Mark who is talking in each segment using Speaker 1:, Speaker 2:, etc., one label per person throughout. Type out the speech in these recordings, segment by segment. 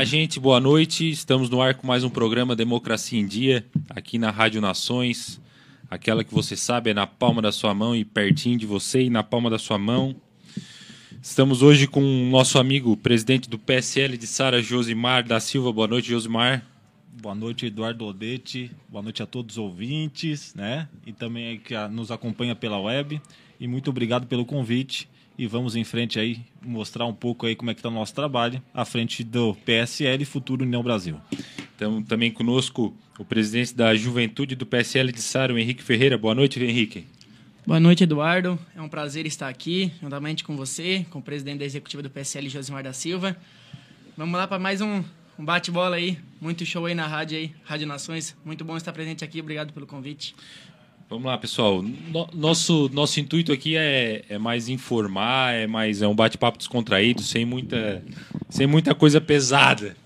Speaker 1: Olá, gente, boa noite. Estamos no ar com mais um programa Democracia em Dia, aqui na Rádio Nações. Aquela que você sabe é na palma da sua mão e pertinho de você e na palma da sua mão. Estamos hoje com o nosso amigo, presidente do PSL de Sara, Josimar da Silva. Boa noite, Josimar.
Speaker 2: Boa noite, Eduardo Odete. Boa noite a todos os ouvintes, né? E também que nos acompanha pela web. E muito obrigado pelo convite e vamos em frente aí mostrar um pouco aí como é que está o nosso trabalho à frente do PSL Futuro União Brasil.
Speaker 1: Então, também conosco o presidente da Juventude do PSL de Sara, Henrique Ferreira. Boa noite, Henrique.
Speaker 3: Boa noite, Eduardo. É um prazer estar aqui, juntamente com você, com o presidente da executiva do PSL, Josimar da Silva. Vamos lá para mais um, um bate-bola aí. Muito show aí na rádio aí, Rádio Nações. Muito bom estar presente aqui. Obrigado pelo convite.
Speaker 1: Vamos lá, pessoal. No, nosso, nosso intuito aqui é, é mais informar, é mais é um bate-papo descontraído, sem muita, sem muita coisa pesada.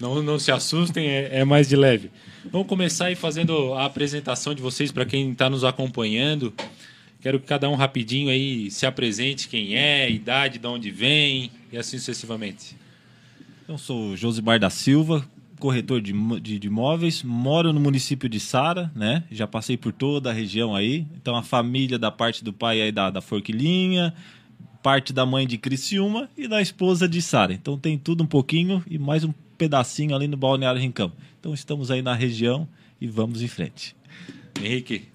Speaker 1: Não, não se assustem, é, é mais de leve. Vamos começar aí fazendo a apresentação de vocês para quem está nos acompanhando. Quero que cada um rapidinho aí se apresente quem é, idade, de onde vem e assim sucessivamente.
Speaker 2: Eu sou Josimar da Silva, corretor de, de, de, imóveis, moro no município de Sara, né? Já passei por toda a região aí. Então a família da parte do pai aí da, da Forquilinha, parte da mãe de Criciúma e da esposa de Sara. Então tem tudo um pouquinho e mais um pedacinho ali no Balneário Rincão. Então estamos aí na região e vamos em frente.
Speaker 1: Henrique.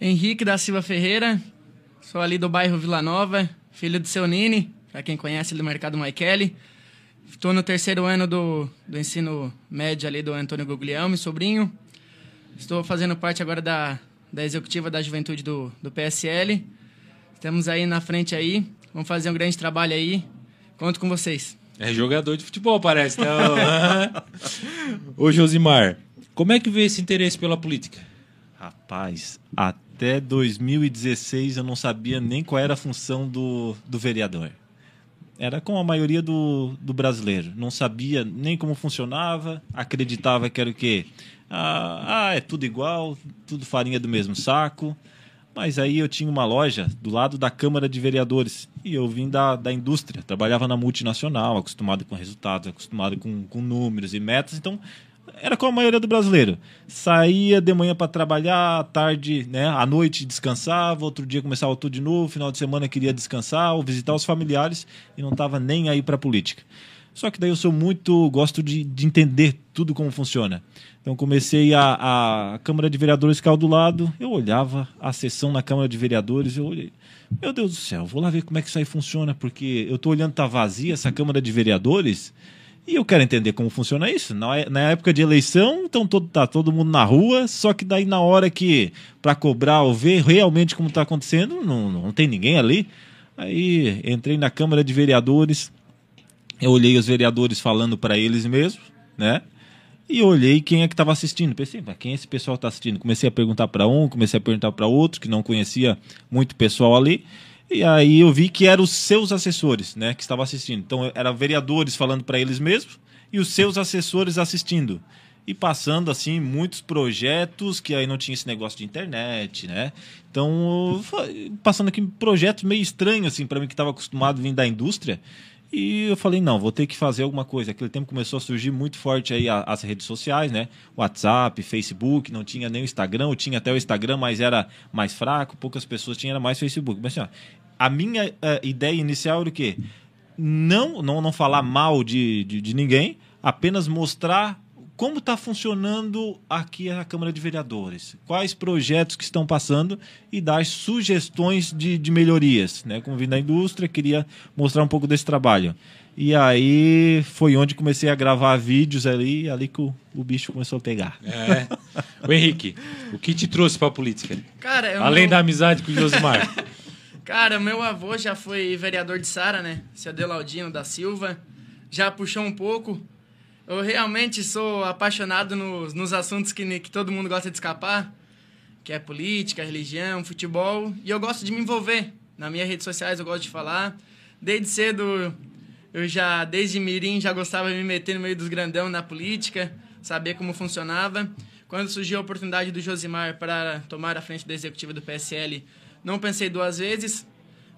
Speaker 3: Henrique da Silva Ferreira, sou ali do bairro Vila Nova, filho do seu Nini, para quem conhece do mercado Maikele. Estou no terceiro ano do, do ensino médio ali do Antônio Guglielmi, sobrinho. Estou fazendo parte agora da, da executiva da juventude do, do PSL. Estamos aí na frente aí. Vamos fazer um grande trabalho aí. Conto com vocês.
Speaker 1: É jogador de futebol, parece. Então... Ô, Josimar, como é que veio esse interesse pela política?
Speaker 2: Rapaz, até 2016 eu não sabia nem qual era a função do, do vereador. Era como a maioria do, do brasileiro. Não sabia nem como funcionava, acreditava que era o quê? Ah, ah, é tudo igual, tudo farinha do mesmo saco. Mas aí eu tinha uma loja do lado da Câmara de Vereadores e eu vim da, da indústria, trabalhava na multinacional, acostumado com resultados, acostumado com, com números e metas, então era como a maioria do brasileiro. Saía de manhã para trabalhar, à tarde, né, à noite descansava, outro dia começava tudo de novo, final de semana queria descansar ou visitar os familiares e não estava nem aí para política. Só que daí eu sou muito, gosto de, de entender tudo como funciona. Então comecei a, a Câmara de Vereadores ficava do lado, eu olhava a sessão na Câmara de Vereadores, eu olhei, meu Deus do céu, vou lá ver como é que isso aí funciona, porque eu estou olhando tá vazia essa Câmara de Vereadores e eu quero entender como funciona isso. Na, época de eleição, então todo, tá todo mundo na rua, só que daí na hora que para cobrar ou ver realmente como está acontecendo, não, não tem ninguém ali. Aí entrei na Câmara de Vereadores, eu olhei os vereadores falando para eles mesmos, né? E olhei quem é que estava assistindo. Pensei, mas quem esse pessoal está assistindo? Comecei a perguntar para um, comecei a perguntar para outro, que não conhecia muito pessoal ali. E aí eu vi que eram os seus assessores, né, que estavam assistindo. Então eram vereadores falando para eles mesmos e os seus assessores assistindo. E passando assim muitos projetos que aí não tinha esse negócio de internet, né? Então, passando aqui projetos meio estranhos assim para mim que estava acostumado a vir da indústria. E eu falei, não, vou ter que fazer alguma coisa. Aquele tempo começou a surgir muito forte aí a- as redes sociais, né? WhatsApp, Facebook, não tinha nem o Instagram, ou tinha até o Instagram, mas era mais fraco, poucas pessoas tinham, era mais Facebook. Mas assim, ó, a minha eh, ideia inicial era o quê? Não, não, não falar mal de, de, de ninguém, apenas mostrar como está funcionando aqui a Câmara de Vereadores, quais projetos que estão passando e dar sugestões de, de melhorias. Né? Como vim da indústria, queria mostrar um pouco desse trabalho. E aí foi onde comecei a gravar vídeos ali, ali que o, o bicho começou a pegar.
Speaker 1: É. O Henrique, o que te trouxe pra política?
Speaker 3: Cara, eu
Speaker 1: Além
Speaker 3: não-
Speaker 1: da amizade com o Josimar.
Speaker 3: Cara, meu avô já foi vereador de Sara, né? Seu Adelardino da Silva. Já puxou um pouco. Eu realmente sou apaixonado nos, nos assuntos que, que todo mundo gosta de escapar, que é política, religião, futebol. E eu gosto de me envolver. Nas minhas redes sociais eu gosto de falar. Desde cedo, eu já, desde mirim, já gostava de me meter no meio dos grandão na política, saber como funcionava. Quando surgiu a oportunidade do Josimar para tomar a frente da executiva do PSL, não pensei duas vezes.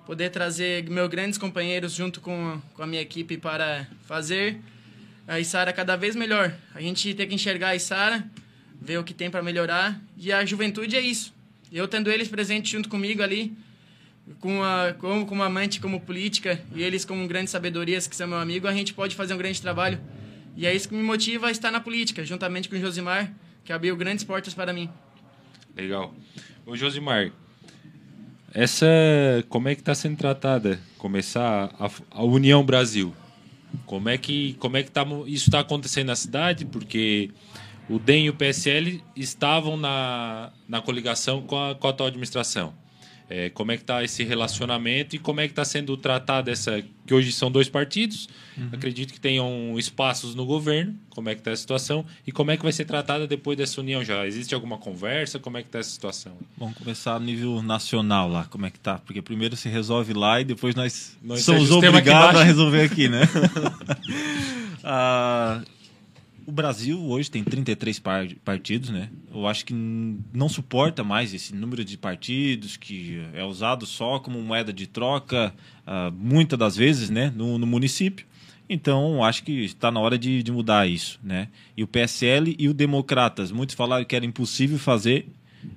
Speaker 3: Poder trazer meus grandes companheiros junto com, com a minha equipe para fazer a Isara cada vez melhor. A gente tem que enxergar a Isara, ver o que tem para melhorar. E a juventude é isso. Eu tendo eles presentes junto comigo ali, com a, como, como amante, como política, e eles como grandes sabedorias que são meu amigo, a gente pode fazer um grande trabalho. E é isso que me motiva a estar na política, juntamente com o Josimar, que abriu grandes portas para mim.
Speaker 1: Legal. Ô Josimar, essa como é que está sendo tratada? Começar a, a União Brasil. Como é que como é que tá, isso está acontecendo na cidade? Porque o DEM e o PSL estavam na, na coligação com a, com a atual administração. É, como é que está esse relacionamento e como é que está sendo tratada essa que hoje são dois partidos? Acredito que tenham espaços no governo. Como é que está a situação e como é que vai ser tratada depois dessa união? Já existe alguma conversa? Como é que está essa situação?
Speaker 2: Vamos começar a nível nacional lá, como é que tá? Porque primeiro se resolve lá e depois nós,
Speaker 1: Nós
Speaker 2: somos obrigados a resolver aqui, né? Ah, o Brasil hoje tem 33 par- partidos, né? Eu acho que não suporta mais esse número de partidos que é usado só como moeda de troca, ah, muitas das vezes, né, no, no município. Então, acho que está na hora de, de mudar isso, né? E o PSL e o Democratas, muitos falaram que era impossível fazer,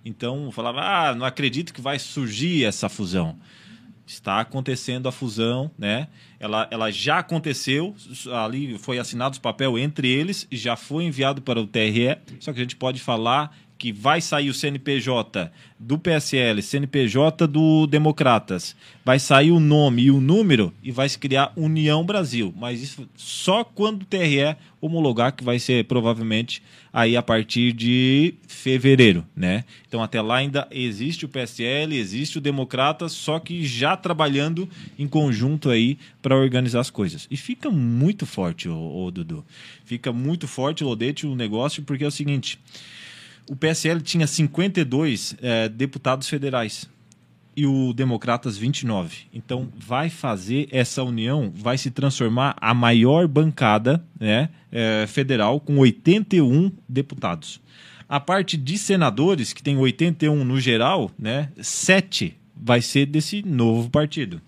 Speaker 2: então falava, ah, não acredito que vai surgir essa fusão está acontecendo a fusão, né? Ela, ela já aconteceu, ali foi assinado o papel entre eles já foi enviado para o TRE. Só que a gente pode falar que vai sair o CNPJ do PSL, CNPJ do Democratas, vai sair o nome e o número e vai se criar União Brasil. Mas isso só quando o TRE homologar, que vai ser provavelmente aí a partir de fevereiro, né? Então até lá ainda existe o PSL, existe o Democratas, só que já trabalhando em conjunto aí para organizar as coisas. E fica muito forte, o, Dudu. Fica muito forte, Lodete, o negócio, porque é o seguinte: o PSL tinha 52 eh, deputados federais e o Democratas 29. Então vai fazer essa união, vai se transformar a maior bancada né, eh, federal com 81 deputados. A parte de senadores, que tem 81 no geral, né, 7 vai ser desse novo partido.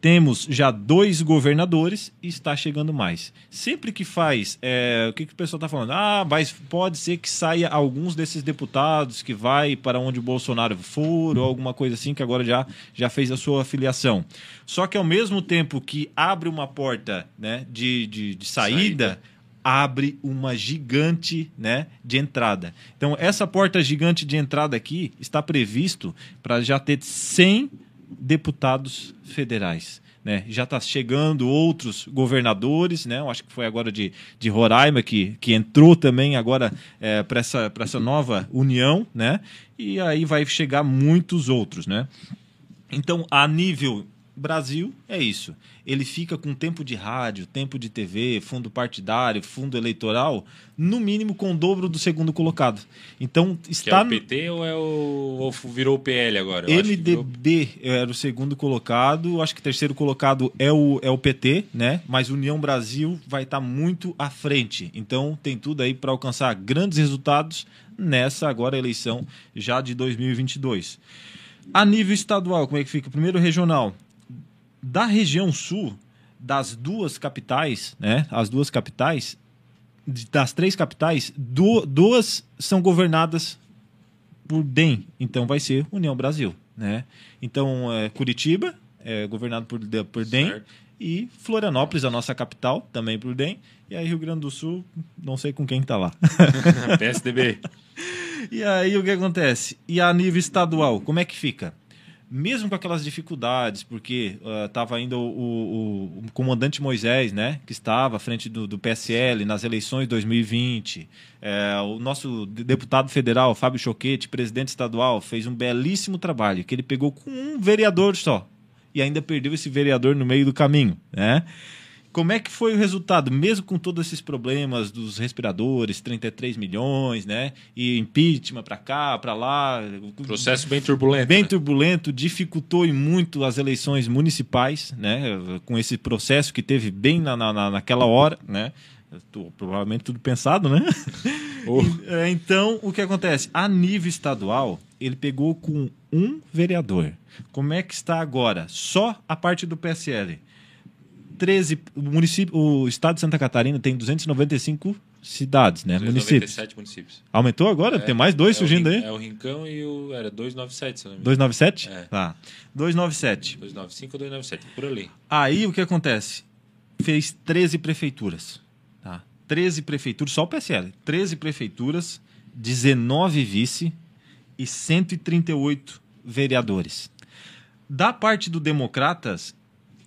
Speaker 2: Temos já dois governadores e está chegando mais. Sempre que faz, é, o que, que o pessoal está falando? Ah, mas pode ser que saia alguns desses deputados que vai para onde o Bolsonaro for ou alguma coisa assim que agora já, já fez a sua filiação. Só que ao mesmo tempo que abre uma porta né, de, de, de saída,
Speaker 1: Saída.
Speaker 2: abre uma gigante né, de entrada. Então, essa porta gigante de entrada aqui está previsto para já ter 100 deputados federais. Né? Já está chegando outros governadores, né? Eu acho que foi agora de, de Roraima que, que entrou também agora é, para essa, essa nova união, né? E aí vai chegar muitos outros, né? Então, a nível Brasil é isso. Ele fica com tempo de rádio, tempo de TV, fundo partidário, fundo eleitoral, no mínimo com o dobro do segundo colocado. Então
Speaker 1: Que é
Speaker 2: está
Speaker 1: o PT ou é o. ou virou o PL agora? Que virou-
Speaker 2: MDB era o segundo colocado, acho que o terceiro colocado é o, é o PT, né? Mas União Brasil vai estar muito à frente. Então tem tudo aí para alcançar grandes resultados nessa agora eleição já de 2022. A nível estadual, como é que fica? Primeiro regional. Da região sul, das duas capitais, né? As duas capitais, das três capitais, du- duas são governadas por DEM, então vai ser União Brasil, né? Então, é, Curitiba é governado por, por DEM
Speaker 1: Certo.
Speaker 2: e Florianópolis, a nossa capital, também por DEM, e aí Rio Grande do Sul, não sei com quem tá lá.
Speaker 1: PSDB.
Speaker 2: E aí o que acontece? E a nível estadual, como é que fica? Mesmo com aquelas dificuldades, porque estava ainda o, o- o comandante Moisés, né, que estava à frente do, do PSL nas eleições de 2020, é, o nosso de- deputado federal, Fábio Choquete, presidente estadual, fez um belíssimo trabalho, que ele pegou com um vereador só, e ainda perdeu esse vereador no meio do caminho, né? Como é que foi o resultado, mesmo com todos esses problemas dos respiradores, 33 milhões, né? E impeachment para cá, para lá.
Speaker 1: Processo bem turbulento.
Speaker 2: Bem
Speaker 1: né?
Speaker 2: turbulento, dificultou e muito as eleições municipais, né? Com esse processo que teve bem na, na, na- naquela hora, né? Tu- Provavelmente tudo pensado, né?
Speaker 1: Oh.
Speaker 2: É, Então, o que acontece? A nível estadual, ele pegou com um vereador. Como é que está agora? Só a parte do PSL. 13, o município, o estado de Santa Catarina tem 295 cidades, né? Municípios.
Speaker 1: 297 municípios.
Speaker 2: Aumentou agora? tem mais dois
Speaker 1: É o
Speaker 2: surgindo
Speaker 1: Rin-
Speaker 2: aí?
Speaker 1: É o Rincão e o. Era 297, se não me engano.
Speaker 2: 297?
Speaker 1: É.
Speaker 2: Tá. 297.
Speaker 1: 295 ou 297, por ali.
Speaker 2: Aí o que acontece? Fez 13 prefeituras. Tá? 13 prefeituras, só o PSL. 13 prefeituras, 19 vice e 138 vereadores. Da parte do Democratas,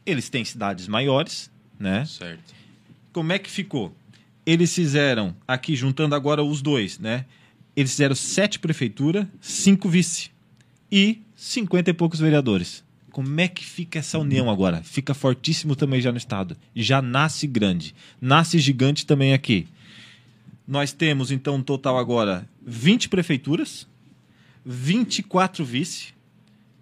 Speaker 2: eles têm cidades maiores, né?
Speaker 1: Certo.
Speaker 2: Como é que ficou? Eles fizeram, aqui juntando agora os dois, né? Eles fizeram sete prefeituras, cinco vice e cinquenta e poucos vereadores. Como é que fica essa união agora? Fica fortíssimo também já no estado. Já nasce grande. Nasce gigante também aqui. Nós temos, então, um total agora 20 prefeituras, 24 vice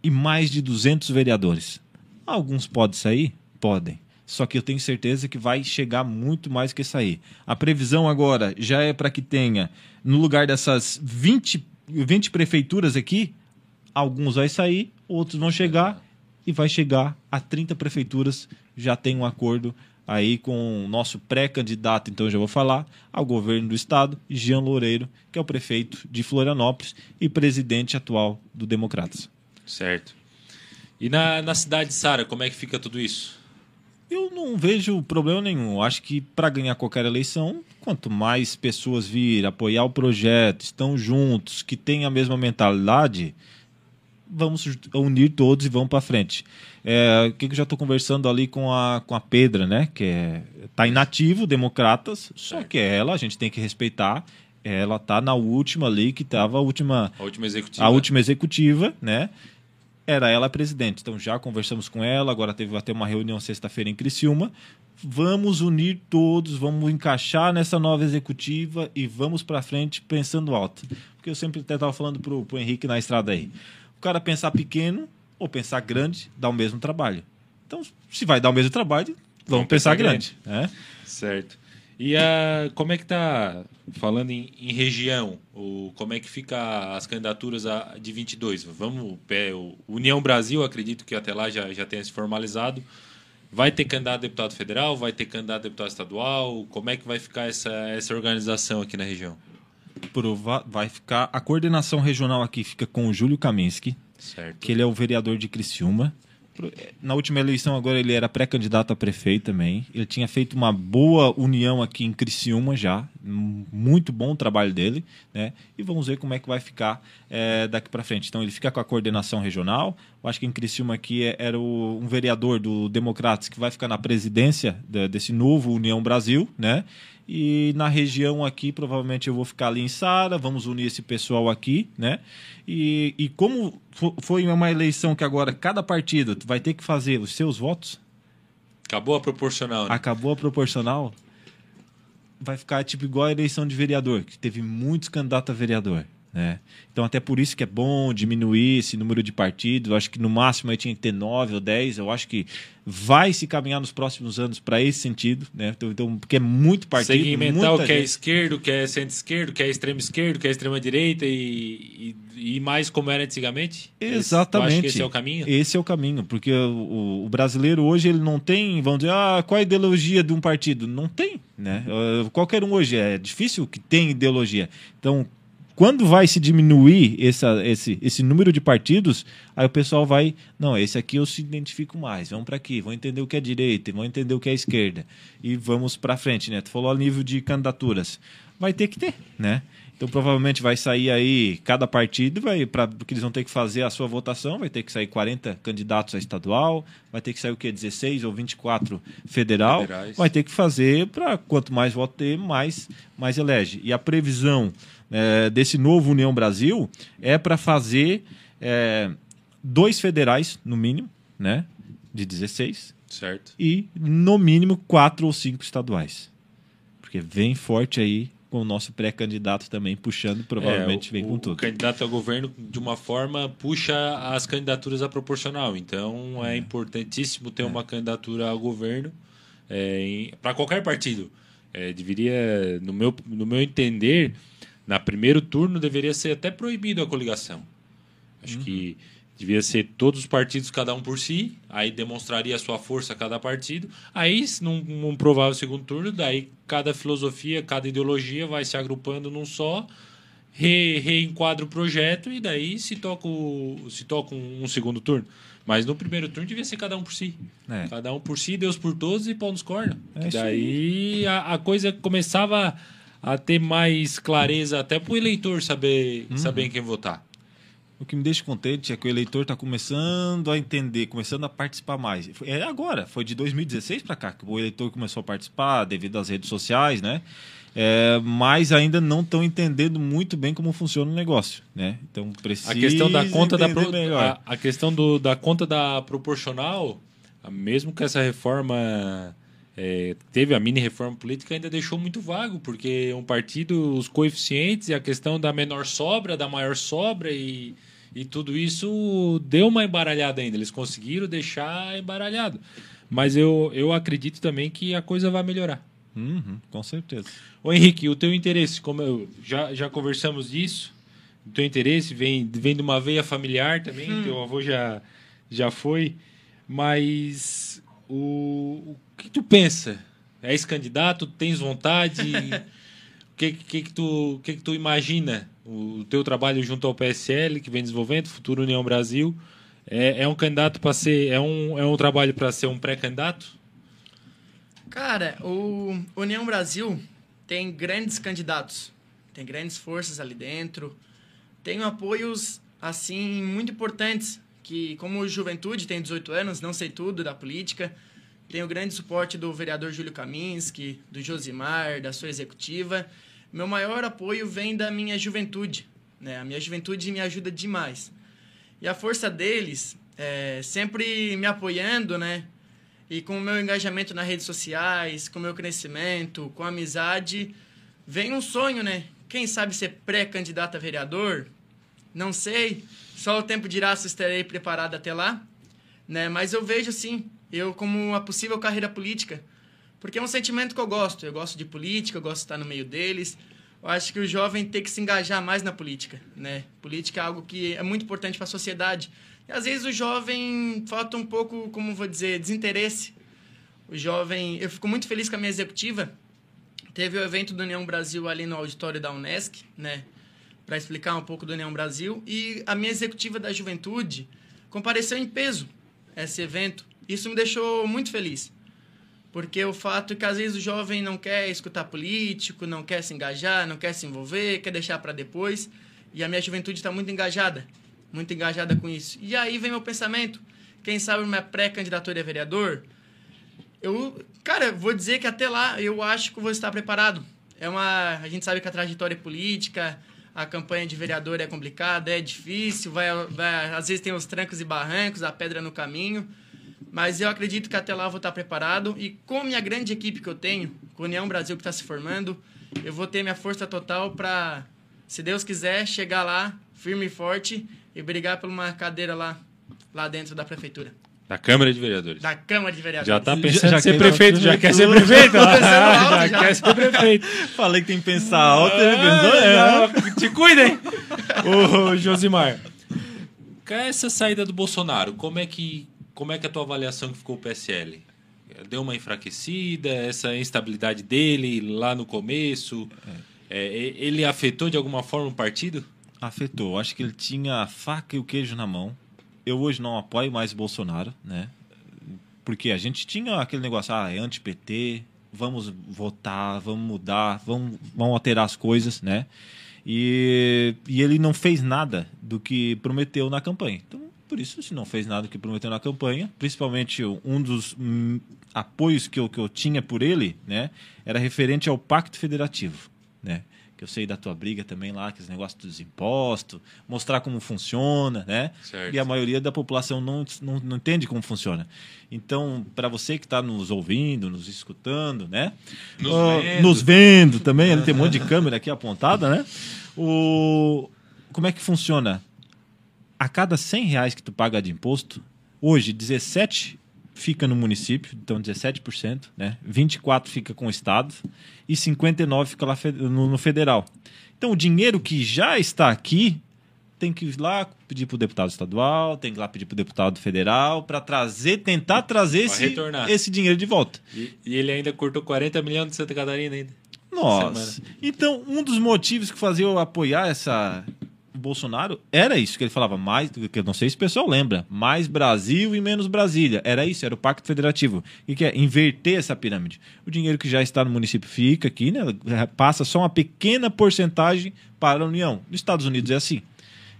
Speaker 2: e mais de 200 vereadores. Alguns podem sair? Podem. Só que eu tenho certeza que vai chegar muito mais que sair. A previsão agora já é para que tenha, no lugar dessas 20, 20 prefeituras aqui, alguns vai sair, outros vão chegar e vai chegar a 30 prefeituras. Já tem um acordo aí com o nosso pré-candidato, então já vou falar, ao governo do estado, Jean Loureiro, que é o prefeito de Florianópolis e presidente atual do Democratas.
Speaker 1: Certo. E na, na cidade de Sara, como é que fica tudo isso?
Speaker 2: Eu não vejo problema nenhum. Acho que para ganhar qualquer eleição, quanto mais pessoas vir apoiar o projeto, estão juntos, que têm a mesma mentalidade, vamos unir todos e vamos para frente. É, o que que eu já estou conversando ali com a, com a Pedra, né? Que é, tá inativo, Democratas, só que ela a gente tem que respeitar. Ela tá na última ali, que estava a última
Speaker 1: A última executiva.
Speaker 2: a última executiva, né? Era ela a presidente. Então já conversamos com ela, agora teve até uma reunião sexta-feira em Criciúma. Vamos unir todos, vamos encaixar nessa nova executiva e vamos para frente pensando alto. Porque eu sempre até estava falando pro, pro Henrique na estrada aí. O cara pensar pequeno ou pensar grande dá o mesmo trabalho. Então, se vai dar o mesmo trabalho, vamos,
Speaker 1: Vamos
Speaker 2: pensar,
Speaker 1: pensar
Speaker 2: grande. né?
Speaker 1: Certo. E a, como é que tá, falando em, em região, o, como é que fica as candidaturas a- de 22? Vamos, pé, o União Brasil, acredito que até lá já, já tenha se formalizado. Vai ter candidato a deputado federal? Vai ter candidato a deputado estadual? Como é que vai ficar essa, essa organização aqui na região?
Speaker 2: Prova- vai ficar a coordenação regional aqui fica com o Júlio Kaminski,
Speaker 1: Certo.
Speaker 2: que ele é o vereador de Criciúma. Na última eleição agora ele era pré-candidato a prefeito também. Ele tinha feito uma boa união aqui em Criciúma já, Muito bom o trabalho dele, né? E vamos ver como é que vai ficar é, daqui para frente. Então ele fica com a coordenação regional. Eu acho que em Criciúma aqui é- era o- um vereador do Democratas que vai ficar na presidência da- desse novo União Brasil, né? E na região aqui, provavelmente eu vou ficar ali em Sara, vamos unir esse pessoal aqui, né? E, e como fo- foi uma eleição que agora cada partido vai ter que fazer os seus votos,
Speaker 1: Acabou a proporcional, né?
Speaker 2: acabou a proporcional, vai ficar tipo igual a eleição de vereador, que teve muitos candidatos a vereador. Né? Então, até por isso que é bom diminuir esse número de partidos. Eu acho que no máximo aí tinha que ter nove ou dez. Eu acho que vai se caminhar nos próximos anos para esse sentido. Né? Então, então, porque é muito partido.
Speaker 1: Segmentar o que é
Speaker 2: gente.
Speaker 1: esquerdo, o que é centro-esquerdo, o que é extremo-esquerdo, o que é extrema-direita e, e, e mais como era antigamente?
Speaker 2: Exatamente.
Speaker 1: Eu acho que esse é o caminho.
Speaker 2: Esse é o caminho, porque o, o brasileiro hoje ele não tem, vamos dizer, ah, qual a ideologia de um partido? Não tem, né? Ah, Qualquer um hoje é difícil que tenha ideologia. Então, quando vai se diminuir essa, esse, esse número de partidos, aí o pessoal vai, não, esse aqui eu se identifico mais, vamos para aqui, vão entender o que é direita, vão entender o que é esquerda e vamos para frente, né? Tu falou a nível de candidaturas, vai ter que ter, né? Então provavelmente vai sair aí cada partido vai para porque eles vão ter que fazer a sua votação, vai ter que sair 40 candidatos a estadual, vai ter que sair o quê? 16 ou 24 federal,
Speaker 1: Federais.
Speaker 2: vai ter que fazer para quanto mais voto ter, mais mais elege. E a previsão eh, desse novo União Brasil é para fazer eh, dois federais no mínimo, né? De 16
Speaker 1: Certo.
Speaker 2: e no mínimo quatro ou cinco estaduais. Porque vem forte aí com o nosso pré-candidato também puxando, provavelmente
Speaker 1: É, o,
Speaker 2: vem com
Speaker 1: o
Speaker 2: tudo.
Speaker 1: candidato ao governo, de uma forma, puxa as candidaturas à proporcional. Então, é, importantíssimo ter uma candidatura ao governo para qualquer partido. É, deveria, no meu, no meu entender, na primeiro turno deveria ser até proibido a coligação. Acho que devia ser todos os partidos, cada um por si, aí demonstraria a sua força cada partido. Aí, se num, num provável segundo turno, daí cada filosofia, cada ideologia vai se agrupando num só, re, reenquadra o projeto e daí se toca, o, se toca um, um segundo turno. Mas no primeiro turno devia ser cada um por si.
Speaker 2: É.
Speaker 1: Cada um por si, Deus por todos e pau nos cornos.
Speaker 2: É
Speaker 1: daí a, a coisa começava a ter mais clareza até para o eleitor saber,
Speaker 2: Uhum.
Speaker 1: saber em quem votar.
Speaker 2: O que me deixa contente é que o eleitor está começando a entender, começando a participar mais. É agora, foi de 2016 para cá que o eleitor começou a participar devido às redes sociais, né? É, mas ainda não estão entendendo muito bem como funciona o negócio, né? Então precisa
Speaker 1: A questão da conta da pro-
Speaker 2: melhor.
Speaker 1: a, a questão do, da conta da proporcional, mesmo que essa reforma é, teve a mini reforma política, ainda deixou muito vago, porque um partido, os coeficientes e a questão da menor sobra, da maior sobra e, e tudo isso deu uma embaralhada ainda. Eles conseguiram deixar embaralhado. Mas eu, eu acredito também que a coisa vai melhorar.
Speaker 2: Uhum, com certeza.
Speaker 1: Ô Henrique, o teu interesse, como eu já, já conversamos disso, o teu interesse vem, vem de uma veia familiar também, teu avô já, já foi, mas o, o que tu pensa? És candidato, tens vontade? O que, que, que, tu, que, que tu imagina? O teu trabalho junto ao PSL, que vem desenvolvendo, Futuro União Brasil, é, é um candidato para ser, é um, é um trabalho para ser um pré-candidato?
Speaker 3: Cara, o União Brasil tem grandes candidatos, tem grandes forças ali dentro, tem apoios, assim, muito importantes, que como juventude, tem 18 anos, não sei tudo da política, tem o grande suporte do vereador Júlio Kaminski, do Josimar, da sua executiva. Meu maior apoio vem da minha juventude, né? A minha juventude me ajuda demais. E a força deles, é, sempre me apoiando, né? E com o meu engajamento nas redes sociais, com o meu crescimento, com a amizade, vem um sonho, né? Quem sabe ser pré-candidato a vereador? Não sei. Só o tempo dirá se estarei preparado até lá. Né? Mas eu vejo, sim, eu como uma possível carreira política. Porque é um sentimento que eu gosto. Eu gosto de política, eu gosto de estar no meio deles. Eu acho que o jovem tem que se engajar mais na política, né? Política é algo que é muito importante para a sociedade. E às vezes o jovem falta um pouco, como vou dizer, desinteresse. O jovem, eu fico muito feliz com a minha executiva. Teve o evento do União Brasil ali no auditório da Unesc, né? Para explicar um pouco do União Brasil e a minha executiva da juventude compareceu em peso a esse evento. Isso me deixou muito feliz. Porque o fato é que às vezes o jovem não quer escutar político, não quer se engajar, não quer se envolver, quer deixar para depois. E a minha juventude está muito engajada, muito engajada com isso. E aí vem meu pensamento, quem sabe uma pré-candidatura a vereador, eu, cara, vou dizer que até lá eu acho que vou estar preparado. É uma, a gente sabe que a trajetória política, a campanha de vereador é complicada, é difícil, vai, vai, às vezes tem os trancos e barrancos, a pedra no caminho. Mas eu acredito que até lá eu vou estar preparado e com a minha grande equipe que eu tenho, com a União Brasil que está se formando, eu vou ter minha força total para, se Deus quiser, chegar lá firme e forte e brigar por uma cadeira lá, lá dentro da prefeitura.
Speaker 1: Da Câmara de Vereadores.
Speaker 3: Da Câmara de Vereadores.
Speaker 1: Já tá
Speaker 2: Já-
Speaker 1: pensando
Speaker 2: já
Speaker 1: em ser
Speaker 2: quer
Speaker 1: prefeito,
Speaker 2: ser
Speaker 1: já quer ser
Speaker 2: prefeito.
Speaker 1: prefeito.
Speaker 3: Tô pensando
Speaker 1: Ah,
Speaker 3: alto,
Speaker 1: já
Speaker 3: já.
Speaker 1: quer ser prefeito.
Speaker 2: Falei que tem que pensar alto, ele pensou, é.
Speaker 1: Ah, não, Te cuida, hein? Ô, Josimar. Com essa saída do Bolsonaro, como é que como é que a tua avaliação que ficou o PSL? Deu uma enfraquecida, essa instabilidade dele lá no começo, é, e- ele afetou de alguma forma o partido?
Speaker 2: Afetou. Acho que ele tinha a faca e o queijo na mão. Eu hoje não apoio mais o Bolsonaro, né? Porque a gente tinha aquele negócio, ah, é anti-PT, vamos votar, vamos mudar, vamos, vamos alterar as coisas, né? E, e ele não fez nada do que prometeu na campanha. Então, por isso, se não fez nada que prometeu na campanha, principalmente um dos hum, apoios que eu, que eu tinha por ele, né, era referente ao Pacto Federativo, né? Que eu sei da tua briga também lá, que os negócios dos impostos, mostrar como funciona, né?
Speaker 1: Certo.
Speaker 2: E a maioria da população não, não, não entende como funciona. Então, para você que está nos ouvindo, nos escutando, né?
Speaker 1: Nos
Speaker 2: Ah,
Speaker 1: vendo.
Speaker 2: nos vendo também, ele tem um monte de câmera aqui apontada, né? O, como é que funciona? A cada 100 reais que tu paga de imposto, hoje 17 fica no município, então 17%, né? 24 fica com o estado e 59 fica lá no, federal. Então o dinheiro que já está aqui tem que ir lá pedir para o deputado estadual, tem que ir lá pedir para o deputado federal para trazer, tentar trazer esse,
Speaker 1: retornar.
Speaker 2: esse dinheiro de volta.
Speaker 1: E, e ele ainda cortou 40 milhões de Santa Catarina ainda.
Speaker 2: Nossa. Então, um dos motivos que fazia eu apoiar essa Bolsonaro era isso que ele falava mais, que eu não sei se o pessoal lembra, mais Brasil e menos Brasília. Era isso, era o Pacto Federativo. E que é inverter essa pirâmide. O dinheiro que já está no município fica aqui, né? Passa só uma pequena porcentagem para a União. Nos Estados Unidos é assim.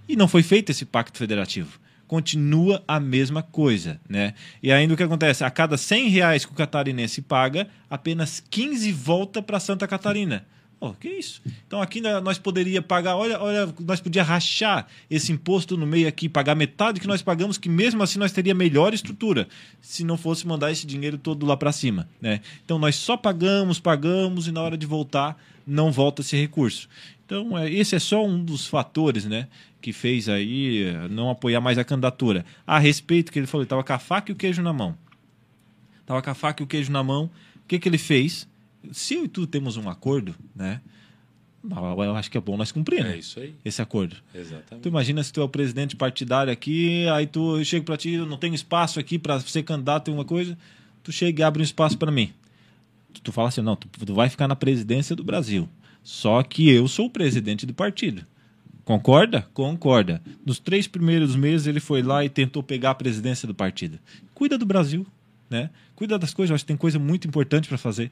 Speaker 2: E não foi feito esse pacto federativo. Continua a mesma coisa, né? E ainda o que acontece? A cada 100 reais que o catarinense paga, apenas 15 volta para Santa Catarina. Oh, que isso? Então aqui nós poderia pagar, olha, olha, nós podia rachar esse imposto no meio aqui, pagar metade que nós pagamos, que mesmo assim nós teria melhor estrutura, se não fosse mandar esse dinheiro todo lá para cima, né? Então nós só pagamos, pagamos e na hora de voltar não volta esse recurso. Então é, esse é só um dos fatores, né, que fez aí eh, não apoiar mais a candidatura. A respeito que ele falou, ele estava com a faca e o queijo na mão. Tava com a faca e o queijo na mão. O que, que ele fez? Se eu e tu temos um acordo, né? Eu acho que é bom nós cumprir, né?
Speaker 1: É isso aí.
Speaker 2: Esse acordo.
Speaker 1: Exatamente.
Speaker 2: Tu imagina se tu é o presidente partidário aqui, aí tu eu chego pra ti, eu não tenho espaço aqui pra ser candidato em uma coisa, tu chega e abre um espaço pra mim. Tu, tu fala assim, não, tu, tu vai ficar na presidência do Brasil. Só que eu sou o presidente do partido. Concorda? Concorda. Nos três primeiros meses ele foi lá e tentou pegar a presidência do partido. Cuida do Brasil, né? Cuida das coisas, eu acho que tem coisa muito importante para fazer.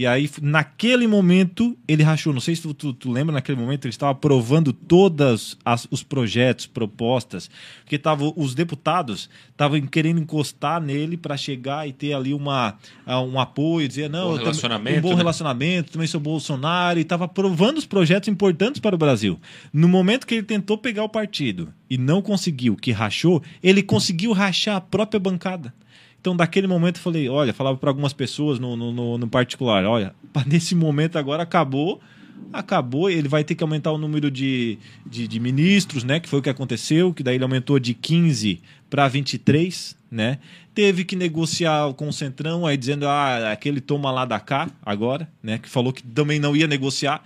Speaker 2: E aí, naquele momento, ele rachou. Não sei se tu, tu, tu lembra, naquele momento, ele estava aprovando todos os projetos, propostas, porque tava, os deputados estavam querendo encostar nele para chegar e ter ali uma, um apoio, dizer, não,
Speaker 1: Bom relacionamento,
Speaker 2: um bom
Speaker 1: né?
Speaker 2: relacionamento, também sou Bolsonaro, e estava aprovando os projetos importantes para o Brasil. No momento que ele tentou pegar o partido e não conseguiu, que rachou, ele conseguiu rachar a própria bancada. Então, daquele momento, eu falei, olha, falava para algumas pessoas no, no, no- particular, olha, nesse momento agora acabou, acabou, ele vai ter que aumentar o número de, de, de ministros, né? Que foi o que aconteceu, que daí ele aumentou de 15 para 23, né? Teve que negociar com o Centrão, aí dizendo, ah, aquele toma lá da cá, agora, né? Que falou que também não ia negociar.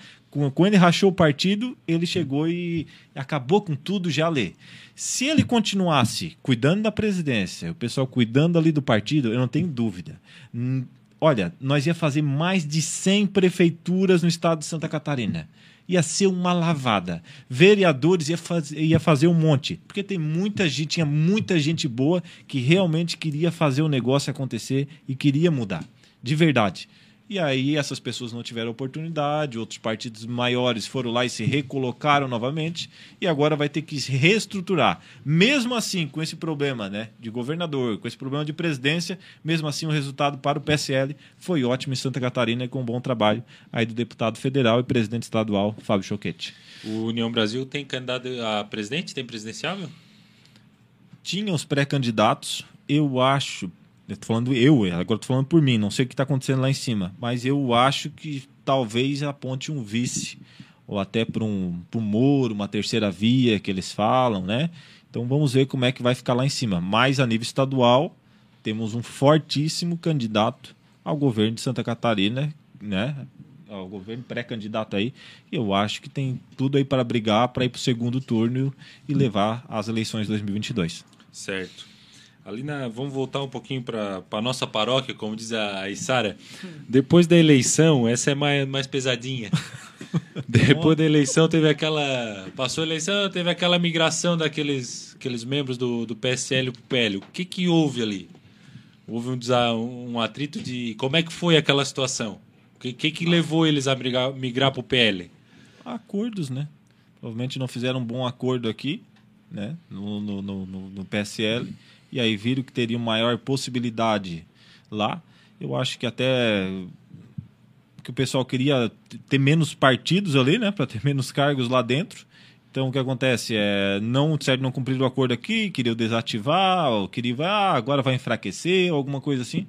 Speaker 2: Quando ele rachou o partido, ele chegou e acabou com tudo já lê. Se ele continuasse cuidando da presidência, o pessoal cuidando ali do partido, eu não tenho dúvida. Hum, Olha, nós ia fazer mais de 100 prefeituras no estado de Santa Catarina. Ia ser uma lavada. Vereadores ia, faz, ia fazer um monte. Porque tem muita gente, tinha muita gente boa que realmente queria fazer o negócio acontecer e queria mudar. de verdade. E aí essas pessoas não tiveram oportunidade, outros partidos maiores foram lá e se recolocaram novamente, e agora vai ter que se reestruturar. Mesmo assim, com esse problema né, de governador, com esse problema de presidência, mesmo assim o resultado para o PSL foi ótimo em Santa Catarina e com um bom trabalho aí do deputado federal e presidente estadual, Fábio Choquete.
Speaker 1: O União Brasil tem candidato a presidente? Tem presidenciável?
Speaker 2: Tinha os pré-candidatos, eu acho, eu tô falando eu, agora tô falando por mim, não sei o que está acontecendo lá em cima, mas eu acho que talvez aponte um vice, ou até para um, um Moro, uma terceira via que eles falam, né? Então vamos ver como é que vai ficar lá em cima. Mas a nível estadual, temos um fortíssimo candidato ao governo de Santa Catarina, né? Ao governo pré-candidato aí. Eu acho que tem tudo aí para brigar para ir para o segundo turno e levar às eleições de 2022.
Speaker 1: Certo. Ali na, vamos voltar um pouquinho para a nossa paróquia, como diz a Isara. Depois da eleição, essa é mais, mais pesadinha. Depois da eleição teve aquela. Passou a eleição, teve aquela migração daqueles aqueles membros do, do PSL para o PL. O que, que houve ali? Houve um, um atrito de. Como é que foi aquela situação? O que, que, que levou eles a migrar, migrar para o PL?
Speaker 2: acordos, né? Provavelmente não fizeram um bom acordo aqui, né? No, no, no- no PSL. E aí viram que teria maior possibilidade lá. Eu acho que até que o pessoal queria ter menos partidos ali, né? Para ter menos cargos lá dentro. Então o que acontece é não certo não cumprir o acordo aqui, queria desativar, ou queria ah, agora vai enfraquecer, alguma coisa assim.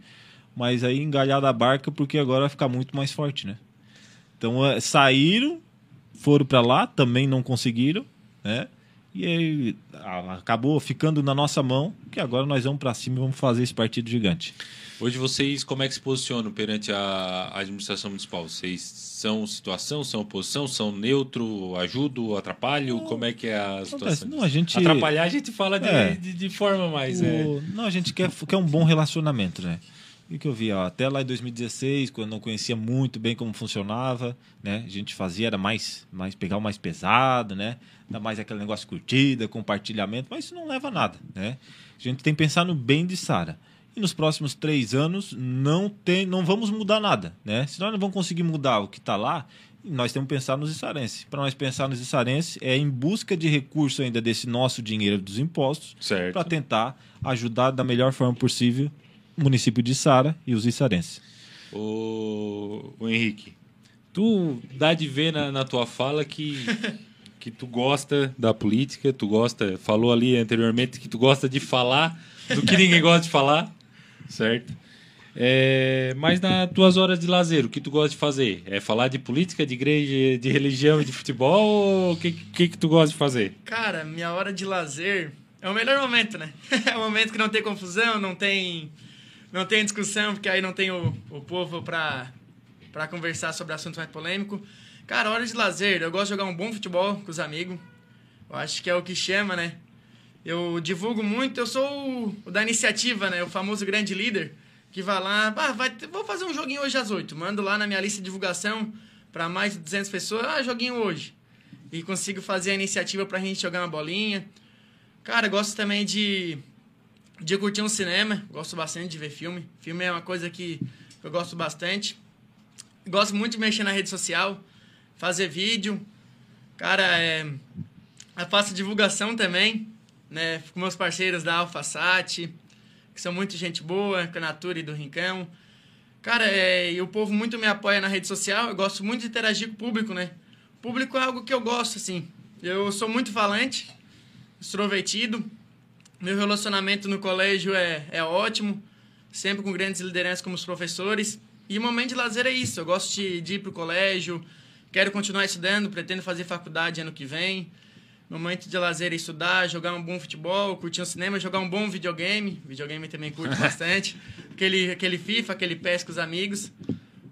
Speaker 2: Mas aí engalhar da barca porque agora vai ficar muito mais forte, né? Então eh, saíram, foram para lá, também não conseguiram, né? E aí acabou ficando na nossa mão, que agora nós vamos para cima e vamos fazer esse partido gigante.
Speaker 1: Hoje vocês como é que se posicionam perante a administração municipal? Vocês são situação, são oposição, são neutro, ajudo, atrapalho? Como é que é a situação?
Speaker 2: não, a gente-
Speaker 1: Atrapalhar a gente fala de,
Speaker 2: É.
Speaker 1: de, de forma mais... é,
Speaker 2: O- Não, a gente quer, quer um bom relacionamento, né? E que eu vi, ó, até lá em 2016, quando eu não conhecia muito bem como funcionava, né? A gente fazia, era mais, mais pegar o mais pesado, né? Ainda mais aquele negócio curtida, compartilhamento, mas isso não leva a nada, né? A gente tem que pensar no bem de Sara. E nos próximos três anos não, tem, não vamos mudar nada, né? Se nós não vamos conseguir mudar o que está lá, nós temos que pensar nos içarenses. Para nós pensar nos içarenses, é em busca de recurso ainda desse nosso dinheiro dos impostos, para tentar ajudar da melhor forma possível o município de Sara e os içarenses.
Speaker 1: O, o Henrique, tu dá de ver na, na tua fala que, que tu gosta da política, tu gosta, falou ali anteriormente que tu gosta de falar do que ninguém gosta de falar, certo? É, mas nas tuas horas de lazer, o que tu gosta de fazer? É falar de política, de igreja, de religião e de futebol? Ou o que, que, que tu gosta de fazer?
Speaker 3: Cara, minha hora de lazer é o melhor momento, né? É o momento que não tem confusão, não tem, não tem discussão, porque aí não tem o, o povo pra, pra conversar sobre assunto mais polêmico. Cara, hora de lazer, eu gosto de jogar um bom futebol com os amigos. Eu acho que é o que chama, né? Eu divulgo muito, eu sou o, o da iniciativa, né? O famoso grande líder, que vai lá, ah, vai, vou fazer um joguinho hoje às 8. Mando lá na minha lista de divulgação para mais de 200 pessoas, ah, joguinho hoje e consigo fazer a iniciativa pra gente jogar uma bolinha. Cara, gosto também de, de curtir um cinema, gosto bastante de ver filme. Filme é uma coisa que eu gosto bastante. Gosto muito de mexer na rede social, fazer vídeo. Cara, é, eu faço divulgação também, né, com meus parceiros da AlphaSat, que são muito gente boa, com a Natura e do Rincão. Cara, é, e o povo muito me apoia na rede social, eu gosto muito de interagir com o público, né? O público é algo que eu gosto, assim. Eu sou muito falante, extrovertido. Meu relacionamento no colégio é, é ótimo, sempre com grandes lideranças como os professores. E o momento de lazer é isso. Eu gosto de, de ir para o colégio, quero continuar estudando, pretendo fazer faculdade ano que vem. Momento de lazer é estudar, jogar um bom futebol, curtir um cinema, jogar um bom videogame. Videogame também curto bastante. Aquele, aquele FIFA, aquele PES com os amigos.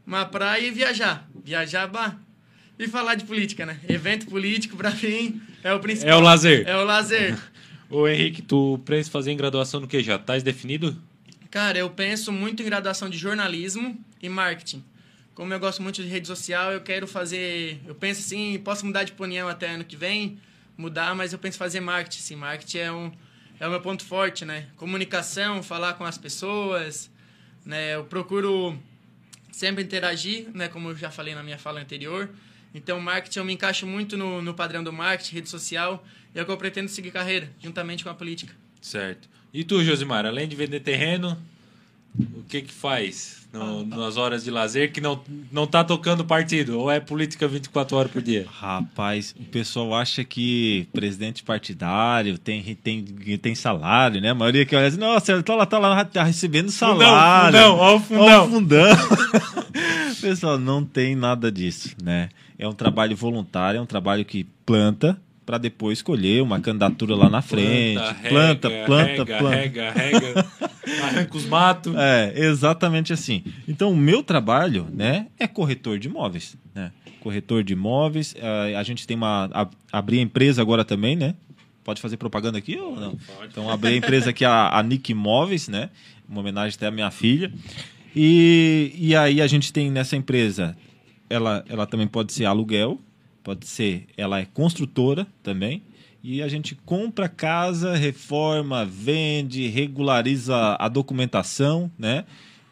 Speaker 3: Uma praia e viajar. Viajar, bah. E falar de política, né? Evento político, pra mim, é o principal.
Speaker 1: É o lazer.
Speaker 3: É o lazer.
Speaker 1: Ô Henrique, tu pensa fazer em graduação no que? Já estás definido?
Speaker 3: Cara, eu penso muito em graduação de jornalismo e marketing. Como eu gosto muito de rede social, eu quero fazer. Eu penso assim, posso mudar de opinião até ano que vem, mudar, mas eu penso fazer marketing. Sim, marketing é, um, é o meu ponto forte, né? Comunicação, falar com as pessoas, né? Eu procuro sempre interagir, né, como eu já falei na minha fala anterior. Então, marketing eu me encaixo muito no, no padrão do marketing, rede social, e é o que eu pretendo seguir carreira, juntamente com a política.
Speaker 1: Certo. E tu, Josimar, além de vender terreno, o que que faz no- nas horas de lazer que não, não tá tocando partido? Ou é política 24 horas por dia?
Speaker 2: Rapaz, o pessoal acha que presidente partidário tem, tem, tem salário, né? A maioria que olha assim, nossa, ele tá lá, tá lá, tá recebendo salário.
Speaker 1: fundão, ó o fundão.
Speaker 2: Ó o fundão. Pessoal, não tem nada disso, né? É um trabalho voluntário, é um trabalho que planta para depois escolher uma candidatura lá na frente. Planta,
Speaker 1: rega,
Speaker 2: planta,
Speaker 1: rega,
Speaker 2: planta.
Speaker 1: Rega, rega, arranca os matos.
Speaker 2: É, exatamente assim. Então, o meu trabalho, né, é corretor de imóveis, né? Corretor de imóveis. eh, a gente tem uma a, abri a empresa agora também, né? Pode fazer propaganda aqui ou não? Então, abri a empresa aqui a, a Nick Imóveis, né? Uma homenagem até à minha filha. E, e aí a gente tem nessa empresa, ela, ela também pode ser aluguel, pode ser, ela é construtora também. E a gente compra casa, reforma, vende, regulariza a documentação, né?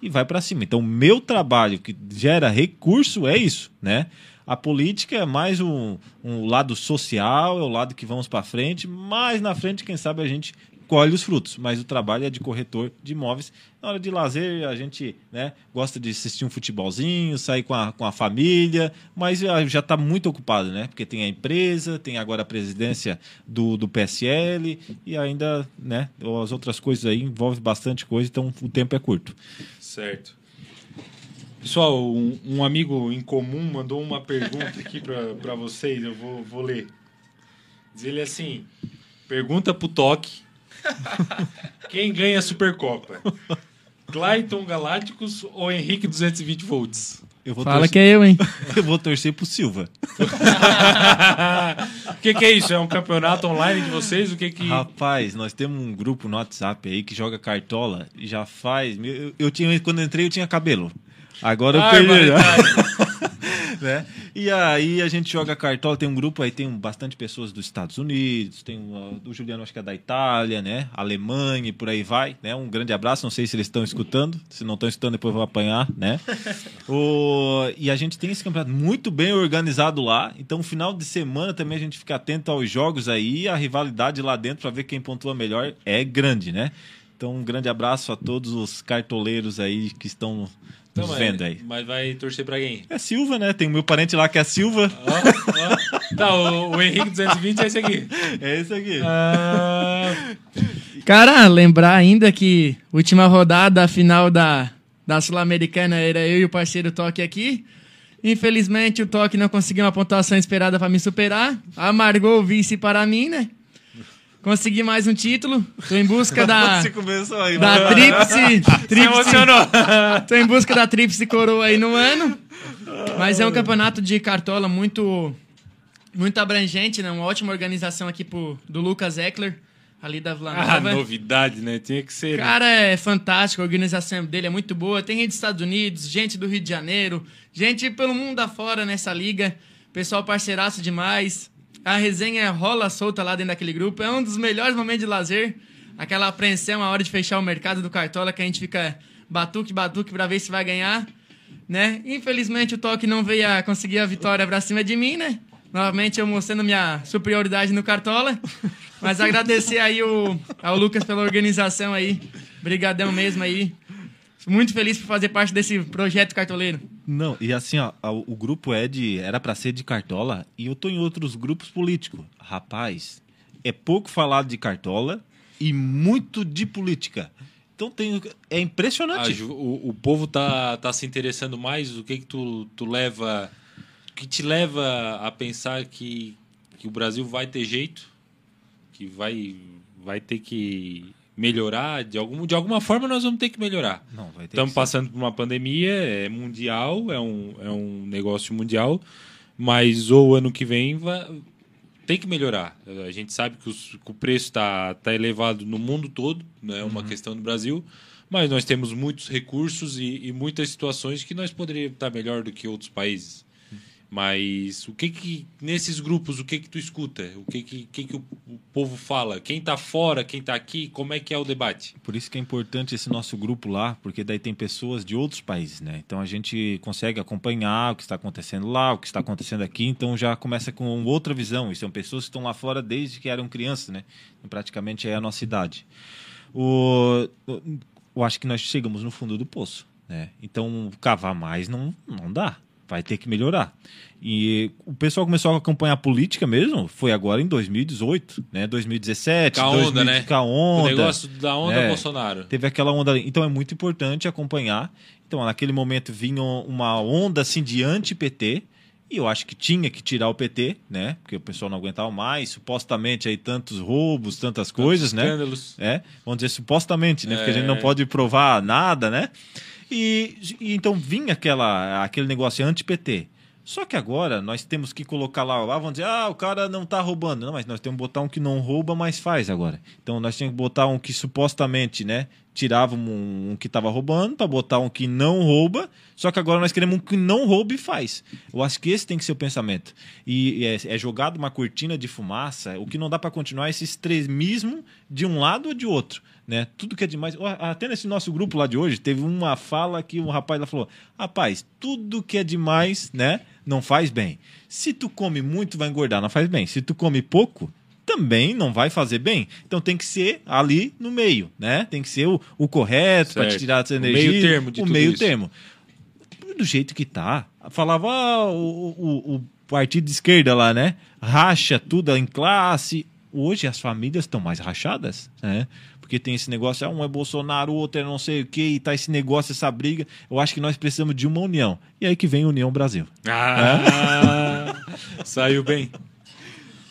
Speaker 2: E vai para cima. Então, meu trabalho que gera recurso é isso, né? A política é mais um, um lado social, é o lado que vamos para frente. Mais na frente, quem sabe a gente colhe os frutos. Mas o trabalho é de corretor de imóveis. Na hora de lazer, a gente né, gosta de assistir um futebolzinho, sair com a, com a família, mas já- está muito ocupado, né? Porque tem a empresa, tem agora a presidência do, do PSL e ainda né, as outras coisas aí envolvem bastante coisa, então o tempo é curto.
Speaker 1: Certo. Pessoal, um, um amigo em comum mandou uma pergunta aqui para vocês, eu vou, vou ler. Diz ele assim: pergunta pro Toque: quem ganha a Supercopa? Clayton Galácticos ou Henrique 220 volts?
Speaker 2: Eu vou,
Speaker 3: Fala
Speaker 2: torcer,
Speaker 3: que é eu, hein?
Speaker 2: eu vou torcer pro Silva.
Speaker 1: O que, que é isso? É um campeonato online de vocês? O que que.
Speaker 2: Rapaz, nós temos um grupo no WhatsApp aí que joga cartola e já faz. Eu, eu tinha, quando eu entrei, eu tinha cabelo. Agora eu
Speaker 1: Ai,
Speaker 2: perdi. né? E aí a gente joga cartola, tem um grupo aí, tem bastante pessoas dos Estados Unidos, tem o do Juliano, acho que é da Itália, né? Alemanha e por aí vai, né? Um grande abraço, não sei se eles estão escutando, se não estão escutando depois vou apanhar, né? o... E a gente tem esse campeonato muito bem organizado lá, então final de semana também a gente fica atento aos jogos aí, a rivalidade lá dentro para ver quem pontua melhor é grande, né? Então um grande abraço a todos os cartoleiros aí que estão nos
Speaker 1: mas-
Speaker 2: vendo aí.
Speaker 1: Mas vai torcer pra quem?
Speaker 2: É Silva, né? Tem o meu parente lá que é Silva.
Speaker 1: Ó, ó. Tá, o, o Henrique 220 é esse aqui.
Speaker 2: É esse aqui.
Speaker 1: Ah,
Speaker 3: Cara, lembrar ainda que última rodada, a final da, da Sul-Americana era eu e o parceiro Toque aqui. Infelizmente o Toque não conseguiu uma pontuação esperada para me superar. Amargou o vice para mim, né? Consegui mais um título. Tô em busca da,
Speaker 2: aí.
Speaker 3: da tríplice.
Speaker 1: emocionou.
Speaker 3: Tô em busca da tríplice coroa aí no ano. Mas é um campeonato de cartola muito muito abrangente, né? Uma ótima organização aqui pro, do Lucas Eckler, ali da Vila
Speaker 1: Ah, novidade, né? Tinha que ser. né?
Speaker 3: Cara, é fantástico, a organização dele é muito boa. Tem gente dos Estados Unidos, gente do Rio de Janeiro, gente pelo mundo afora nessa liga. Pessoal parceiraço demais. A resenha rola solta lá dentro daquele grupo. É um dos melhores momentos de lazer. Aquela apreensão a hora de fechar o mercado do Cartola, que a gente fica batuque, batuque pra ver se vai ganhar. Né? Infelizmente o Toque não veio a conseguir a vitória pra cima de mim, né? Novamente eu mostrando minha superioridade no Cartola. Mas agradecer aí o, ao Lucas pela organização aí. Brigadão mesmo aí. Muito feliz por fazer parte desse projeto cartoleiro.
Speaker 2: Não, e assim, ó, o grupo é de. Era pra ser de cartola e eu tô em outros grupos políticos. Rapaz, é pouco falado de cartola e muito de política. Então tem. É
Speaker 1: Ah,
Speaker 2: impressionante.
Speaker 1: Ju, o, o povo tá, tá se interessando mais. O que que tu, tu leva... O que te leva a pensar que, que o Brasil vai ter jeito? Que vai, vai ter que melhorar? De, algum, de alguma forma nós vamos ter que melhorar.
Speaker 2: Não, vai ter
Speaker 1: Estamos passando por uma pandemia, é mundial, é um, é um negócio mundial, mas o ano que vem vai, tem que melhorar. A gente sabe que, os- que o preço está tá elevado no mundo todo, não é uma questão do Brasil, mas nós temos muitos recursos e, e muitas situações que nós poderíamos estar melhor do que outros países. Mas o que que nesses grupos o que que tu escuta? O que que, que, que o, o povo fala? Quem tá fora, quem tá aqui? Como é que é o debate?
Speaker 2: Por isso que é importante esse nosso grupo lá, porque daí tem pessoas de outros países, né? Então a gente consegue acompanhar o que está acontecendo lá, o que está acontecendo aqui, então já começa com outra visão. E são pessoas que estão lá fora desde que eram crianças, né? Praticamente é a nossa idade. O, eu acho que nós chegamos no fundo do poço, né? Então cavar mais não, não dá, vai ter que melhorar. E o pessoal começou a acompanhar a política mesmo, foi agora em 2018, né? 2017,
Speaker 1: Com a onda,
Speaker 2: 2000,
Speaker 1: né?
Speaker 2: com a onda.
Speaker 1: O negócio da onda
Speaker 2: É.
Speaker 1: Bolsonaro.
Speaker 2: Teve aquela onda ali. Então é muito importante acompanhar. Então, naquele momento vinha uma onda assim de anti-PT. E eu acho que tinha que tirar o PT, né? Porque o pessoal não aguentava mais. Supostamente aí tantos roubos, tantas coisas, né?
Speaker 1: Escândalos.
Speaker 2: É, vamos dizer supostamente, né? Porque a
Speaker 1: É.
Speaker 2: gente não pode provar nada, né? E, e então vinha aquela, aquele negócio anti-PT. Só que agora nós temos que colocar lá, ah, vamos dizer, ah, o cara não tá roubando. Não, mas nós temos que botar um que não rouba, mas faz agora. Então nós temos que botar um que supostamente, né, tirava um, um que tava roubando para botar um que não rouba. Só que agora nós queremos um que não rouba e faz. Eu acho que esse tem que ser o pensamento. E é, é jogado uma cortina de fumaça. O que não dá para continuar é esse extremismo de um lado ou de outro. Né? Tudo que é demais. Até nesse nosso grupo lá de hoje, teve uma fala que um rapaz lá falou: Rapaz, tudo que é demais, né? Não faz bem. Se tu come muito, vai engordar, não faz bem. Se tu come pouco, também não vai fazer bem. Então tem que ser ali no meio, né? Tem que ser o, o correto para tirar essa
Speaker 1: O
Speaker 2: energia.
Speaker 1: meio termo de
Speaker 2: o meio
Speaker 1: isso.
Speaker 2: termo. Do jeito que tá. Falava ah, o, o, o partido de esquerda lá, né? Racha tudo em classe. Hoje as famílias estão mais rachadas, né? Porque tem esse negócio, ah, um é Bolsonaro, o outro é não sei o quê, e tá esse negócio, essa briga. Eu acho que nós precisamos de uma união. E aí que vem a União Brasil.
Speaker 1: Ah, saiu bem.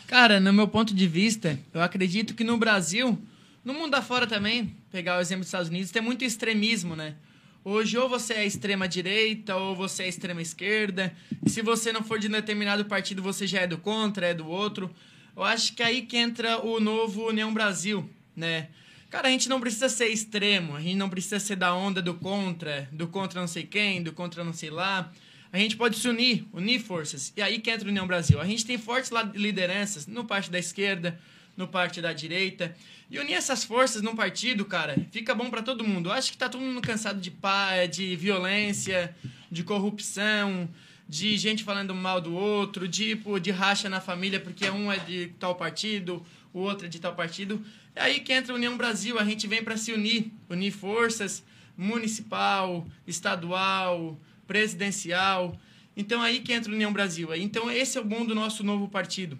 Speaker 3: Cara, no meu ponto de vista, eu acredito que no Brasil, no mundo afora também, pegar o exemplo dos Estados Unidos, tem muito extremismo, né? Hoje, ou você é extrema direita, ou você é extrema esquerda. E se você não for de determinado partido, você já é do contra, é do outro. Eu acho que aí que entra o novo União Brasil, né? Cara, a gente não precisa ser extremo, a gente não precisa ser da onda do contra, do contra não sei quem, do contra não sei lá. A gente pode se unir, unir forças. E aí que entra a União Brasil. A gente tem fortes lideranças no parte da esquerda, no parte da direita. E unir essas forças num partido, cara, fica bom pra todo mundo. Eu acho que tá todo mundo cansado de pá, de violência, de corrupção, de gente falando mal do outro, tipo, de racha na família porque um é de tal partido, o outro é de tal partido. É aí que entra a União Brasil, a gente vem para se unir, unir forças municipal, estadual, presidencial. Então aí que entra a União Brasil. Então esse é o bom do nosso novo partido.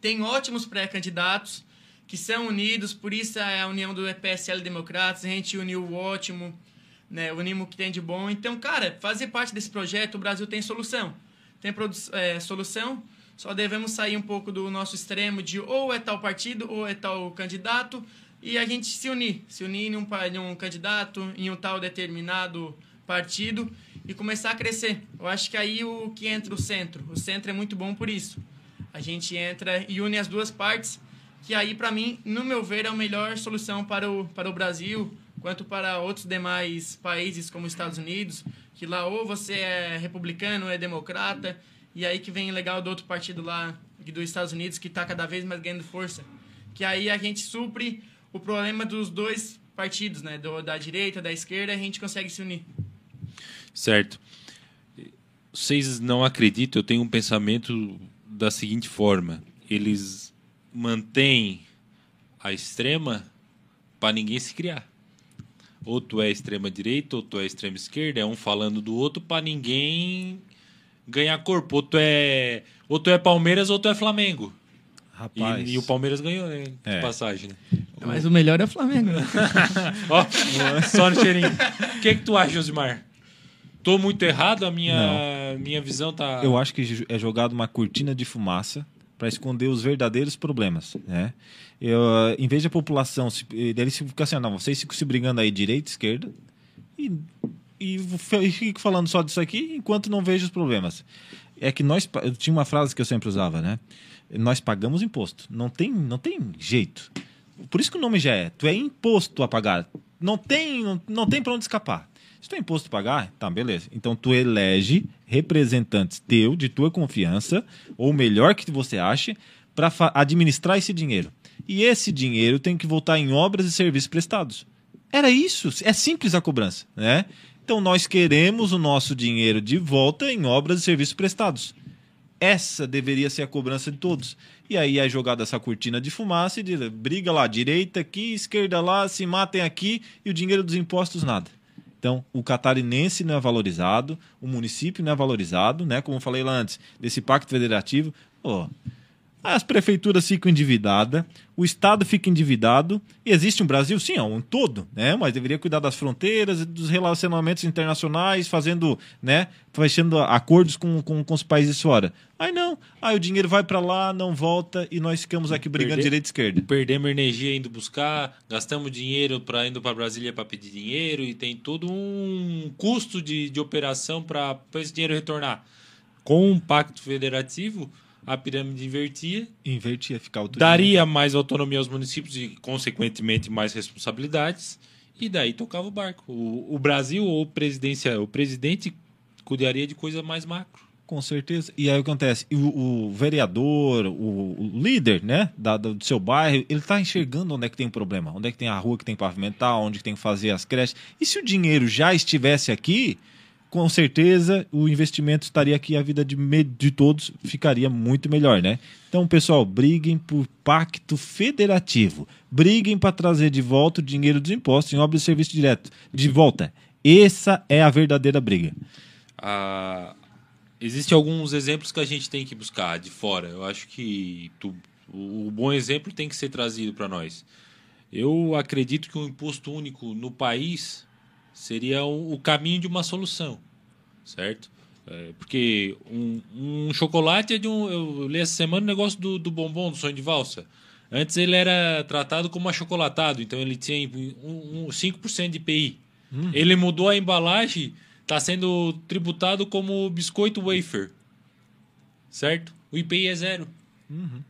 Speaker 3: Tem ótimos pré-candidatos que são unidos, por isso é a união do PSL Democratas, a gente uniu o ótimo, né, unimos o que tem de bom. Então, cara, fazer parte desse projeto, o Brasil tem solução. Tem é, solução, só devemos sair um pouco do nosso extremo de ou é tal partido ou é tal candidato e a gente se unir, se unir em um, em um candidato, em um tal determinado partido e começar a crescer. Eu acho que aí o que entra o centro. O centro é muito bom por isso. A gente entra e une as duas partes, que aí, para mim, no meu ver, é a melhor solução para o, para o Brasil, quanto para outros demais países, como os Estados Unidos, que lá ou você é republicano ou é democrata, e aí que vem legal do outro partido lá, dos Estados Unidos, que está cada vez mais ganhando força. Que aí a gente supre o problema dos dois partidos, né? Do, da direita, da esquerda, a gente consegue se unir.
Speaker 1: Certo. Vocês não acreditam, eu tenho um pensamento da seguinte forma: eles mantêm a extrema para ninguém se criar. Ou tu é extrema direita, ou tu é extrema esquerda, é um falando do outro para ninguém ganhar corpo. Ou tu é, ou tu é Palmeiras ou tu é Flamengo. E,
Speaker 2: Rapaz.
Speaker 1: e o Palmeiras ganhou, né? De
Speaker 2: É.
Speaker 1: passagem, né?
Speaker 3: Mas o melhor é o Flamengo, né?
Speaker 1: Ó, só no cheirinho. O que, que tu acha, Josimar? Tô muito errado? A minha, minha visão tá.
Speaker 2: Eu acho que é jogado uma cortina de fumaça para esconder os verdadeiros problemas, né? Eu, em vez de a população, se, eles ficam assim, ah, não, vocês ficam se brigando aí direita, esquerda, e, e, fico falando só disso aqui enquanto não vejo os problemas. É que nós, eu tinha uma frase que eu sempre usava, né? Nós pagamos imposto, não tem, não tem jeito. Por isso que o nome já é, tu é imposto a pagar. Não tem, não, não tem para onde escapar. Se tu é imposto a pagar, tá, beleza. Então tu elege representantes teu, de tua confiança, ou melhor que você ache, para administrar esse dinheiro. E esse dinheiro tem que voltar em obras e serviços prestados. Era isso. É simples a cobrança, né? Então nós queremos o nosso dinheiro de volta em obras e serviços prestados. Essa deveria ser a cobrança de todos. E aí é jogada essa cortina de fumaça e de, briga lá, direita aqui, esquerda lá, se matem aqui e o dinheiro dos impostos nada. Então, o catarinense não é valorizado, o município não é valorizado, né? Como eu falei lá antes, desse pacto federativo. Oh, as prefeituras ficam endividadas, o Estado fica endividado, e existe um Brasil, sim, é um todo, né? Mas deveria cuidar das fronteiras, dos relacionamentos internacionais, fazendo, né? Fechando acordos com, com, com os países fora. Aí não, aí o dinheiro vai para lá, não volta, e nós ficamos aqui brigando Perder, direita e esquerda.
Speaker 1: Perdemos energia indo buscar, gastamos dinheiro para indo para Brasília para pedir dinheiro, e tem todo um custo de, de operação para esse dinheiro retornar. Com um pacto federativo a pirâmide invertia.
Speaker 2: Invertia, ficar
Speaker 1: Daria mais autonomia aos municípios e, consequentemente, mais responsabilidades. E daí tocava o barco. O, o Brasil, ou presidência, o presidente, cuidaria de coisa mais macro.
Speaker 2: Com certeza. E aí o que acontece? O, o vereador, o, o, líder né, da, do seu bairro, ele está enxergando onde é que tem um problema, onde é que tem a rua que tem que pavimentar, onde que tem que fazer as creches. E se o dinheiro já estivesse aqui, com certeza o investimento estaria aqui, a vida de, de todos ficaria muito melhor, né? Então, pessoal, briguem por pacto federativo. Briguem para trazer de volta o dinheiro dos impostos em obras de serviço direto. De volta. Essa é a verdadeira briga.
Speaker 1: Ah, Existem alguns exemplos que a gente tem que buscar de fora. Eu acho que tu, o bom exemplo tem que ser trazido para nós. Eu acredito que um imposto único no país seria o, caminho de uma solução, certo? É, porque um, um, chocolate é de um. Eu li essa semana o negócio do, do bombom, do sonho de valsa. Antes ele era tratado como achocolatado, então ele tinha um, um 5% de IPI. Uhum. Ele mudou a embalagem, está sendo tributado como biscoito wafer. Certo? O IPI é zero. Uhum.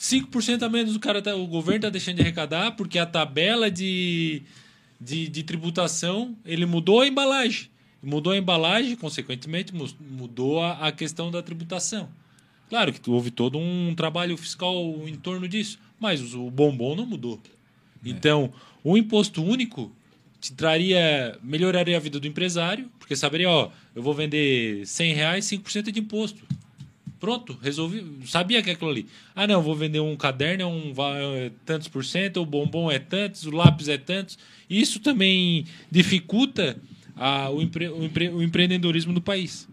Speaker 1: 5% a menos o cara tá, o governo está deixando de arrecadar porque a tabela de de, de tributação, ele mudou a embalagem. Mudou a embalagem, consequentemente, mudou a, a questão da tributação. Claro que houve todo um trabalho fiscal em torno disso, mas o bombom não mudou. É. Então, o imposto único te traria, melhoraria a vida do empresário, porque saberia, ó, eu vou vender 100 reais, 5% de imposto. Pronto, resolvi. Sabia que é aquilo ali. Ah, não, vou vender um caderno, é um é tantos por cento, o bombom é tantos, o lápis é tantos. Isso também dificulta a, o, empre, o, empre, o empreendedorismo do país.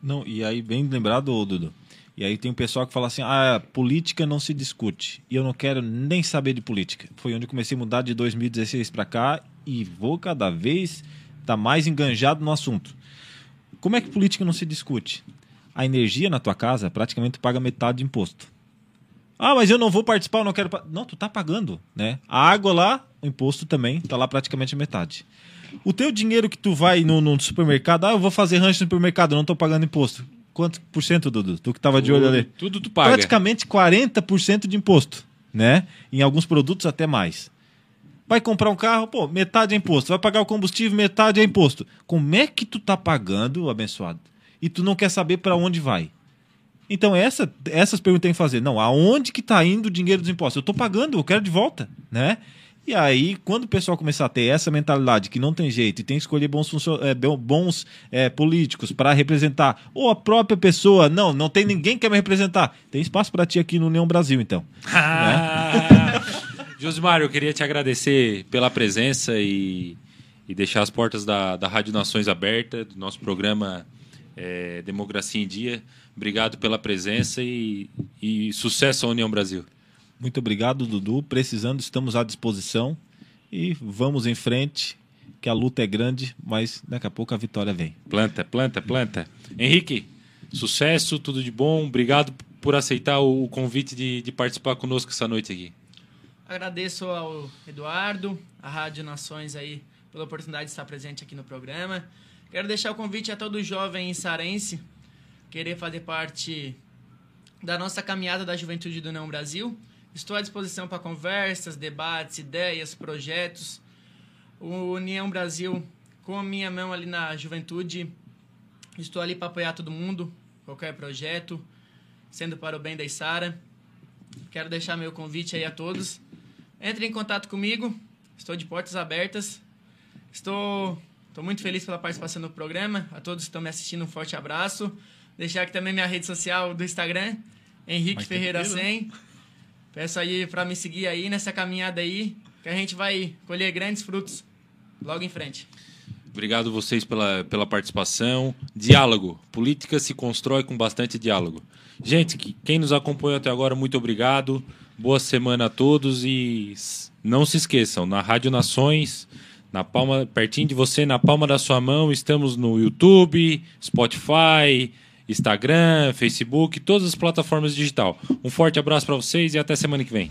Speaker 2: Não, e aí, bem lembrado, Dudu. E aí tem um pessoal que fala assim: ah, política não se discute. E eu não quero nem saber de política. Foi onde comecei a mudar de 2016 para cá e vou cada vez estar tá mais enganjado no assunto. Como é que política não se discute? A energia na tua casa, praticamente tu paga metade de imposto. Ah, mas eu não vou participar, eu não quero. Não, tu tá pagando, né? A água lá, o imposto também tá lá praticamente a metade. O teu dinheiro que tu vai no, no supermercado, ah, eu vou fazer rancho no supermercado, eu não tô pagando imposto. Quanto por cento, Dudu? Tu que tava de olho ali.
Speaker 1: Tudo tu paga.
Speaker 2: Praticamente 40% de imposto, né? Em alguns produtos até mais. Vai comprar um carro, pô, metade é imposto. Vai pagar o combustível, metade é imposto. Como é que tu tá pagando, abençoado? E tu não quer saber para onde vai. Então essa, essas perguntas tem que fazer. Não, aonde que está indo o dinheiro dos impostos? Eu estou pagando, eu quero de volta, né? E aí, quando o pessoal começar a ter essa mentalidade que não tem jeito e tem que escolher bons, é, bons é, políticos para representar, ou a própria pessoa, não, não tem ninguém que quer me representar, tem espaço para ti aqui no União Brasil, então.
Speaker 1: né? Josimar, eu queria te agradecer pela presença e, e deixar as portas da, da Rádio Nações abertas, do nosso programa é, Democracia em Dia. Obrigado pela presença e, e sucesso à União Brasil.
Speaker 2: Muito obrigado, Dudu. Precisando, estamos à disposição e vamos em frente, que a luta é grande, mas daqui a pouco a vitória vem.
Speaker 1: Planta, planta, planta. Henrique, sucesso, tudo de bom. Obrigado por aceitar o convite de, de participar conosco essa noite aqui.
Speaker 3: Agradeço ao Eduardo, à Rádio Nações aí pela oportunidade de estar presente aqui no programa. Quero deixar o convite a todo jovem sarense querer fazer parte da nossa caminhada da Juventude do Não Brasil. Estou à disposição para conversas, debates, ideias, projetos. O União Brasil com a minha mão ali na juventude. Estou ali para apoiar todo mundo, qualquer projeto, sendo para o bem da Isara. Quero deixar meu convite aí a todos. Entre em contato comigo, estou de portas abertas. Estou, estou muito feliz pela participação no programa. A todos que estão me assistindo, um forte abraço. Deixar aqui também minha rede social do Instagram, Henrique
Speaker 2: Mas
Speaker 3: Ferreira
Speaker 2: tranquilo.
Speaker 3: 100. Peço aí para me seguir aí nessa caminhada aí, que a gente vai colher grandes frutos logo em frente.
Speaker 1: Obrigado vocês pela, pela participação. Diálogo. Política se constrói com bastante diálogo. Gente, que- quem nos acompanhou até agora, muito obrigado. Boa semana a todos e não se esqueçam, na Rádio Nações, na palma, pertinho de você, na palma da sua mão, estamos no YouTube, Spotify, Instagram, Facebook, todas as plataformas digital. Um forte abraço para vocês e até semana que vem.